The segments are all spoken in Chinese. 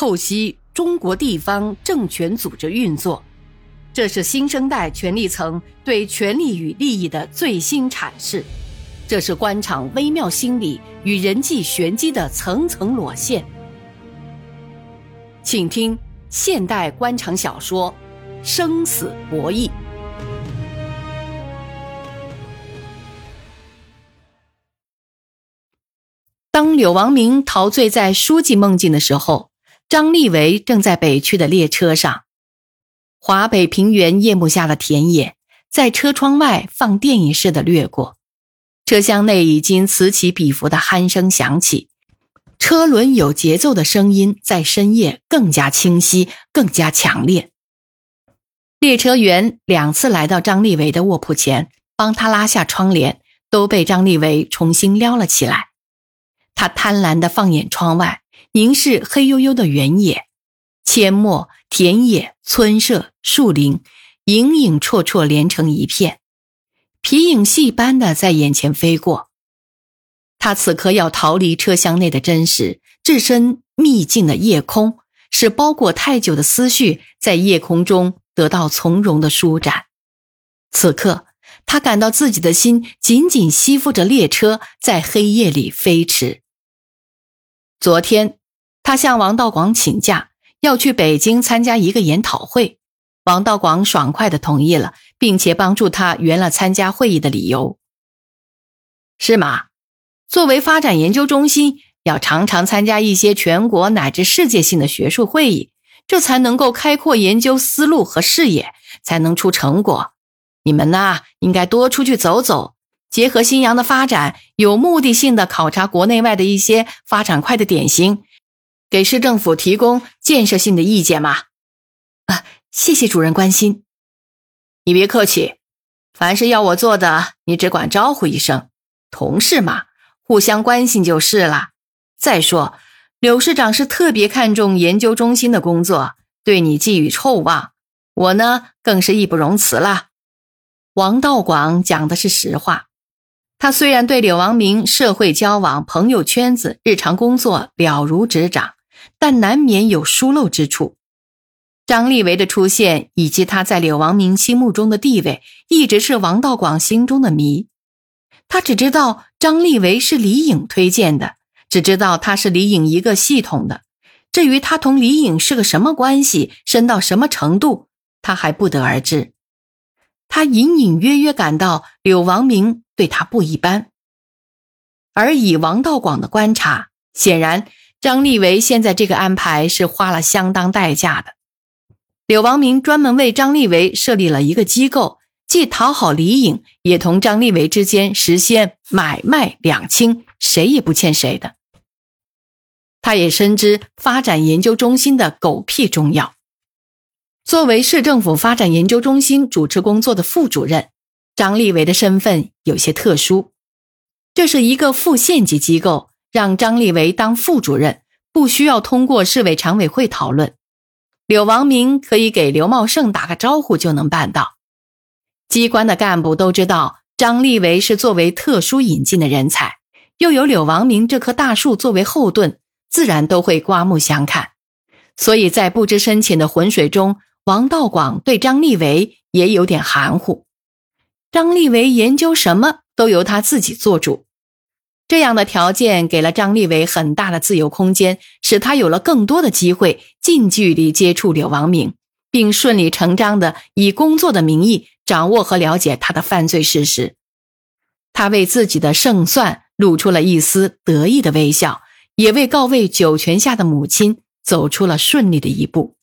透析中国地方政权组织运作，这是新生代权力层对权力与利益的最新阐释，这是官场微妙心理与人际玄机的层层裸现。请听现代官场小说《生死博弈》。当柳王明陶醉在书记梦境的时候，张立维正在北去的列车上。华北平原夜幕下的田野，在车窗外放电影似的掠过。车厢内已经此起彼伏的鼾声响起，车轮有节奏的声音在深夜更加清晰、更加强烈。列车员两次来到张立维的卧铺前，帮他拉下窗帘，都被张立维重新撩了起来。他贪婪地放眼窗外，凝视黑黝黝的原野，阡陌、田野、村舍、树林，影影绰绰连成一片，皮影戏般的在眼前飞过。他此刻要逃离车厢内的真实，置身秘境的夜空，使包裹太久的思绪在夜空中得到从容的舒展。此刻，他感到自己的心紧紧吸附着列车，在黑夜里飞驰。昨天，他向王道广请假，要去北京参加一个研讨会。王道广爽快的同意了，并且帮助他圆了参加会议的理由。是吗？作为发展研究中心，要常常参加一些全国乃至世界性的学术会议，这才能够开阔研究思路和视野，才能出成果。你们呢，应该多出去走走。结合新阳的发展，有目的性的考察国内外的一些发展快的典型，给市政府提供建设性的意见嘛。啊，谢谢主任关心。你别客气，凡是要我做的，你只管招呼一声，同事嘛，互相关心就是了。再说，柳市长是特别看重研究中心的工作，对你寄予厚望，我呢更是义不容辞了。王道广讲的是实话。他虽然对柳王明社会交往、朋友圈子、日常工作了如指掌，但难免有疏漏之处。张立维的出现以及他在柳王明心目中的地位，一直是王道广心中的谜。他只知道张立维是李颖推荐的，只知道他是李颖一个系统的。至于他同李颖是个什么关系，深到什么程度，他还不得而知。他隐隐约约感到柳王明。对他不一般，而以王道广的观察，显然张立维现在这个安排是花了相当代价的。柳王明专门为张立维设立了一个机构，既讨好李颖，也同张立维之间实现买卖两清，谁也不欠谁的。他也深知发展研究中心的狗屁重要。作为市政府发展研究中心主持工作的副主任。张立维的身份有些特殊，这是一个副县级机构，让张立维当副主任，不需要通过市委常委会讨论。柳王明可以给刘茂盛打个招呼就能办到。机关的干部都知道张立维是作为特殊引进的人才，又有柳王明这棵大树作为后盾，自然都会刮目相看。所以在不知深浅的浑水中，王道广对张立维也有点含糊。张立维研究什么都由他自己做主，这样的条件给了张立维很大的自由空间，使他有了更多的机会近距离接触柳王明，并顺理成章的以工作的名义掌握和了解他的犯罪事实。他为自己的胜算露出了一丝得意的微笑，也为告慰九泉下的母亲走出了顺利的一步。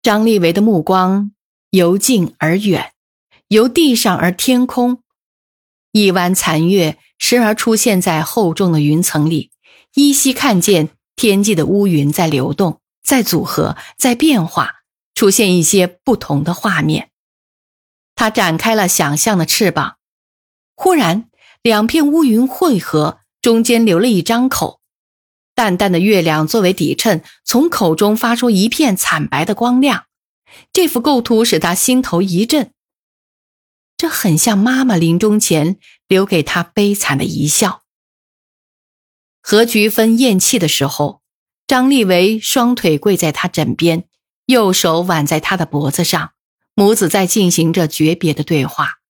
张立维的目光由近而远。由地上而天空，一弯残月时而出现在厚重的云层里，依稀看见天际的乌云在流动，在组合，在变化，出现一些不同的画面。他展开了想象的翅膀，忽然，两片乌云汇合，中间留了一张口，淡淡的月亮作为底衬，从口中发出一片惨白的光亮。这幅构图使他心头一震。这很像妈妈临终前留给他悲惨的一笑。何菊芬咽气的时候，张立维双腿跪在他枕边，右手挽在他的脖子上，母子在进行着诀别的对话。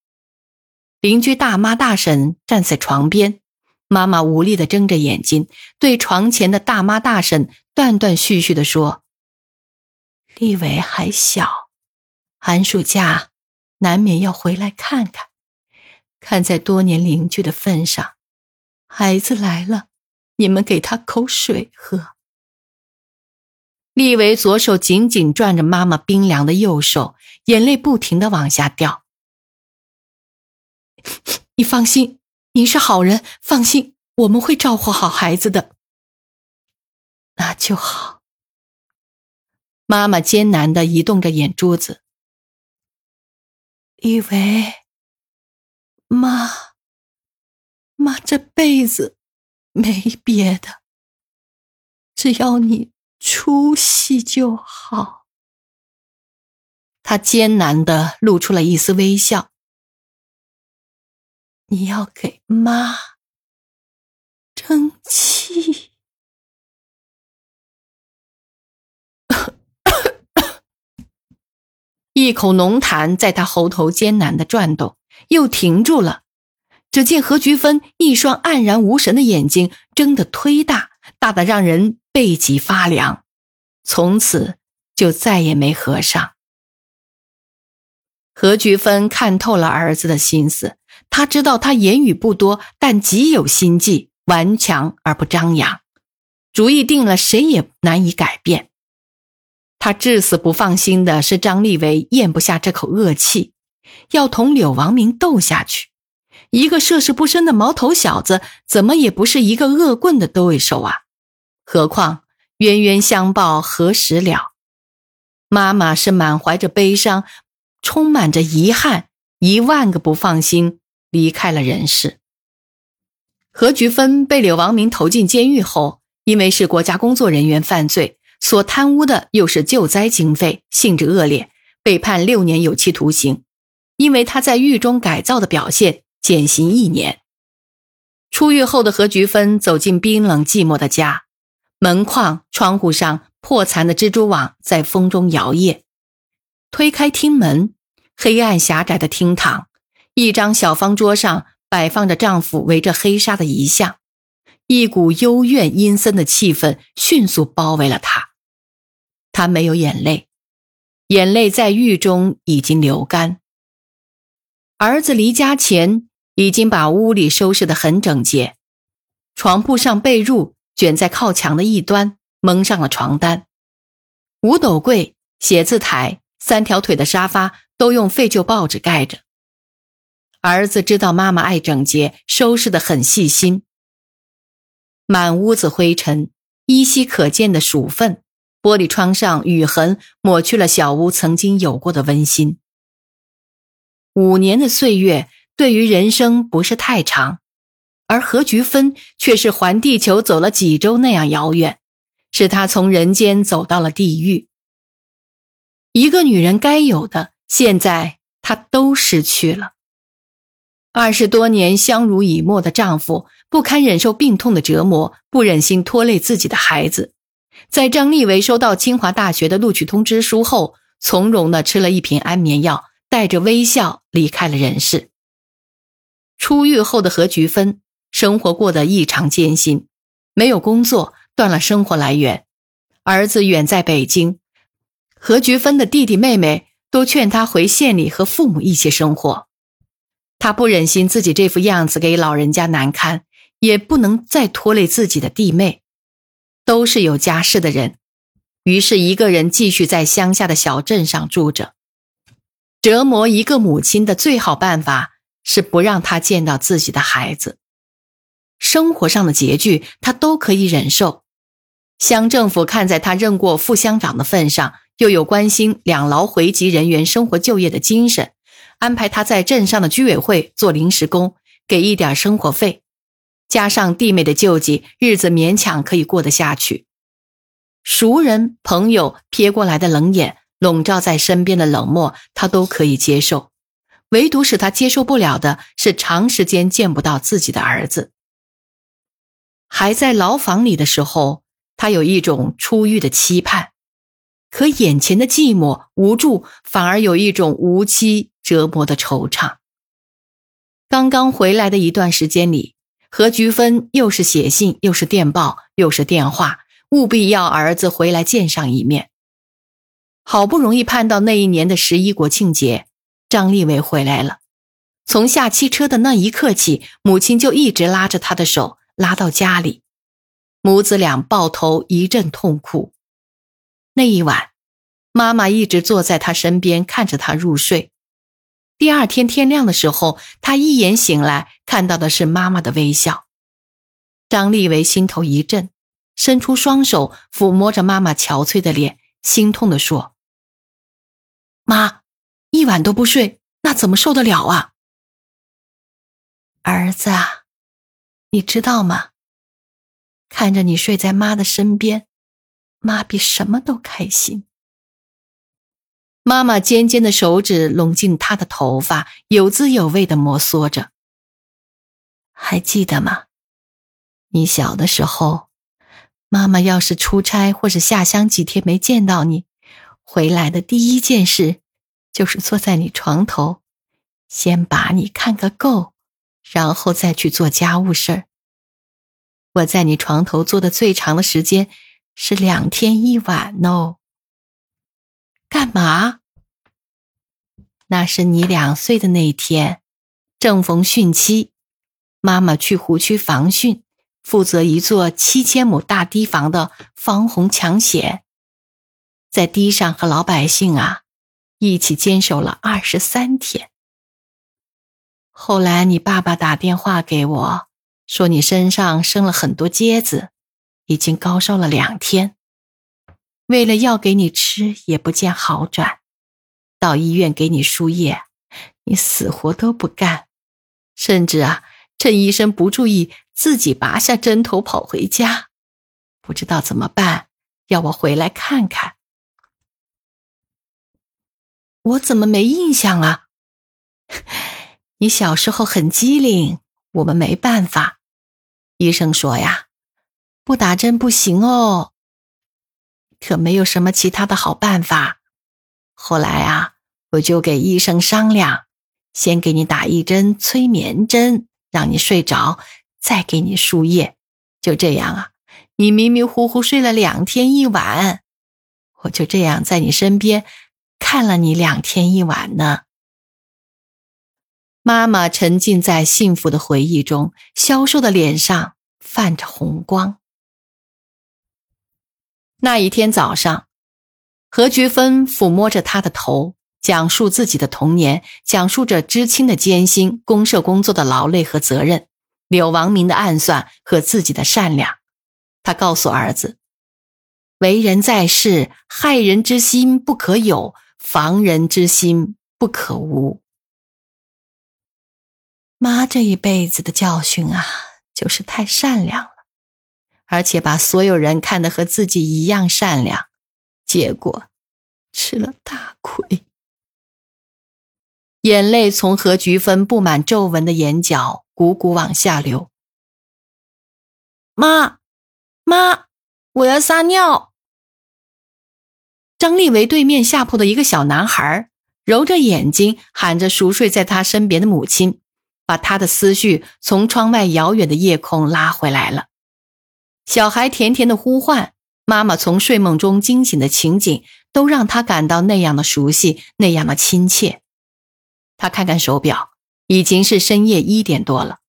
邻居大妈大婶站在床边，妈妈无力的睁着眼睛，对床前的大妈大婶断断续续的说：“立伟还小，寒暑假难免要回来看看，看在多年邻居的份上，孩子来了，你们给他口水喝。”立维左手紧紧攥着妈妈冰凉的右手，眼泪不停的往下掉。你放心，您是好人，放心，我们会照顾好孩子的。那就好。妈妈艰难的移动着眼珠子。以为，妈，妈这辈子没别的，只要你。出息就好。他艰难的露出了一丝微笑。你要给妈争气。一口浓痰在他喉头艰难的转动，又停住了。只见何菊芬一双黯然无神的眼睛睁得忒大，大的让人。背脊发凉，从此就再也没合上。何菊芬看透了儿子的心思，他知道他言语不多，但极有心计，顽强而不张扬。主意定了，谁也难以改变。他至死不放心的是张立伟咽不下这口恶气，要同柳王明斗下去。一个涉世不深的毛头小子，怎么也不是一个恶棍的对手啊！何况冤冤相报何时了？妈妈是满怀着悲伤，充满着遗憾，一万个不放心，离开了人世。何菊芬被柳王明投进监狱后，因为是国家工作人员犯罪，所贪污的又是救灾经费，性质恶劣，被判六年有期徒刑。因为他在狱中改造的表现，减刑一年。出狱后的何菊芬走进冰冷寂寞的家。门框、窗户上破残的蜘蛛网在风中摇曳。推开厅门，黑暗狭窄的厅堂，一张小方桌上摆放着丈夫围着黑纱的遗像，一股幽怨阴森的气氛迅速包围了她。他没有眼泪，眼泪在狱中已经流干。儿子离家前已经把屋里收拾得很整洁，床铺上被褥。卷在靠墙的一端，蒙上了床单。五斗柜、写字台、三条腿的沙发都用废旧报纸盖着。儿子知道妈妈爱整洁，收拾得很细心。满屋子灰尘，依稀可见的鼠粪，玻璃窗上雨痕抹去了小屋曾经有过的温馨。五年的岁月对于人生不是太长。而何菊芬却是环地球走了几周那样遥远，是她从人间走到了地狱。一个女人该有的，现在她都失去了。二十多年相濡以沫的丈夫不堪忍受病痛的折磨，不忍心拖累自己的孩子，在张立伟收到清华大学的录取通知书后，从容的吃了一瓶安眠药，带着微笑离开了人世。出狱后的何菊芬。生活过得异常艰辛，没有工作，断了生活来源。儿子远在北京，何菊芬的弟弟妹妹都劝他回县里和父母一起生活。他不忍心自己这副样子给老人家难堪，也不能再拖累自己的弟妹，都是有家室的人。于是，一个人继续在乡下的小镇上住着。折磨一个母亲的最好办法是不让她见到自己的孩子。生活上的拮据，他都可以忍受。乡政府看在他任过副乡长的份上，又有关心两劳回籍人员生活就业的精神，安排他在镇上的居委会做临时工，给一点生活费，加上弟妹的救济，日子勉强可以过得下去。熟人朋友瞥过来的冷眼，笼罩在身边的冷漠，他都可以接受。唯独使他接受不了的是，长时间见不到自己的儿子。还在牢房里的时候，他有一种出狱的期盼，可眼前的寂寞无助，反而有一种无期折磨的惆怅。刚刚回来的一段时间里，何菊芬又是写信，又是电报，又是电话，务必要儿子回来见上一面。好不容易盼到那一年的十一国庆节，张立伟回来了。从下汽车的那一刻起，母亲就一直拉着他的手，拉到家里，母子俩抱头一阵痛哭。那一晚，妈妈一直坐在他身边，看着他入睡。第二天天亮的时候，他一眼醒来，看到的是妈妈的微笑。张立维心头一震，伸出双手抚摸着妈妈憔悴的脸，心痛地说：“妈，一晚都不睡，那怎么受得了啊？”儿子啊，你知道吗？看着你睡在妈的身边，妈比什么都开心。妈妈尖尖的手指拢进他的头发，有滋有味的摩挲着。还记得吗？你小的时候，妈妈要是出差或者下乡几天没见到你，回来的第一件事就是坐在你床头，先把你看个够，然后再去做家务事儿。我在你床头坐的最长的时间是两天一晚哦。干嘛？那是你两岁的那天，正逢汛期，妈妈去湖区防汛，负责一座七千亩大堤防的防洪抢险，在堤上和老百姓啊一起坚守了二十三天。后来你爸爸打电话给我，说你身上生了很多疖子，已经高烧了两天。为了药给你吃，也不见好转，到医院给你输液，你死活都不干，甚至啊，趁医生不注意，自己拔下针头跑回家，不知道怎么办，要我回来看看。我怎么没印象啊？你小时候很机灵，我们没办法。医生说呀，不打针不行哦。可没有什么其他的好办法。后来啊，我就给医生商量，先给你打一针催眠针，让你睡着，再给你输液。就这样啊，你迷迷糊糊睡了两天一晚，我就这样在你身边看了你两天一晚呢。妈妈沉浸在幸福的回忆中，消瘦的脸上泛着红光。那一天早上，何菊芬抚摸着他的头，讲述自己的童年，讲述着知青的艰辛、公社工作的劳累和责任，柳王明的暗算和自己的善良。他告诉儿子：“为人在世，害人之心不可有，防人之心不可无。”妈这一辈子的教训啊，就是太善良了。而且把所有人看得和自己一样善良，结果吃了大亏。眼泪从何菊芬布满皱纹的眼角汩汩往下流。妈，妈，我要撒尿。张立维对面下铺的一个小男孩揉着眼睛喊着熟睡在他身边的母亲，把他的思绪从窗外遥远的夜空拉回来了。小孩甜甜的呼唤，妈妈从睡梦中惊醒的情景，都让他感到那样的熟悉，那样的亲切。他看看手表，已经是深夜一点多了。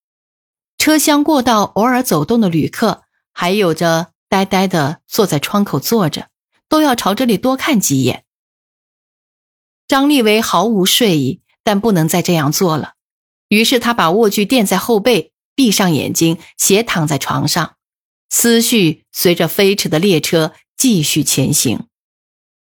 车厢过道偶尔走动的旅客，还有着呆呆的坐在窗口坐着，都要朝这里多看几眼。张立维毫无睡意，但不能再这样做了，于是他把卧具垫在后背，闭上眼睛，斜躺在床上。思绪随着飞驰的列车继续前行。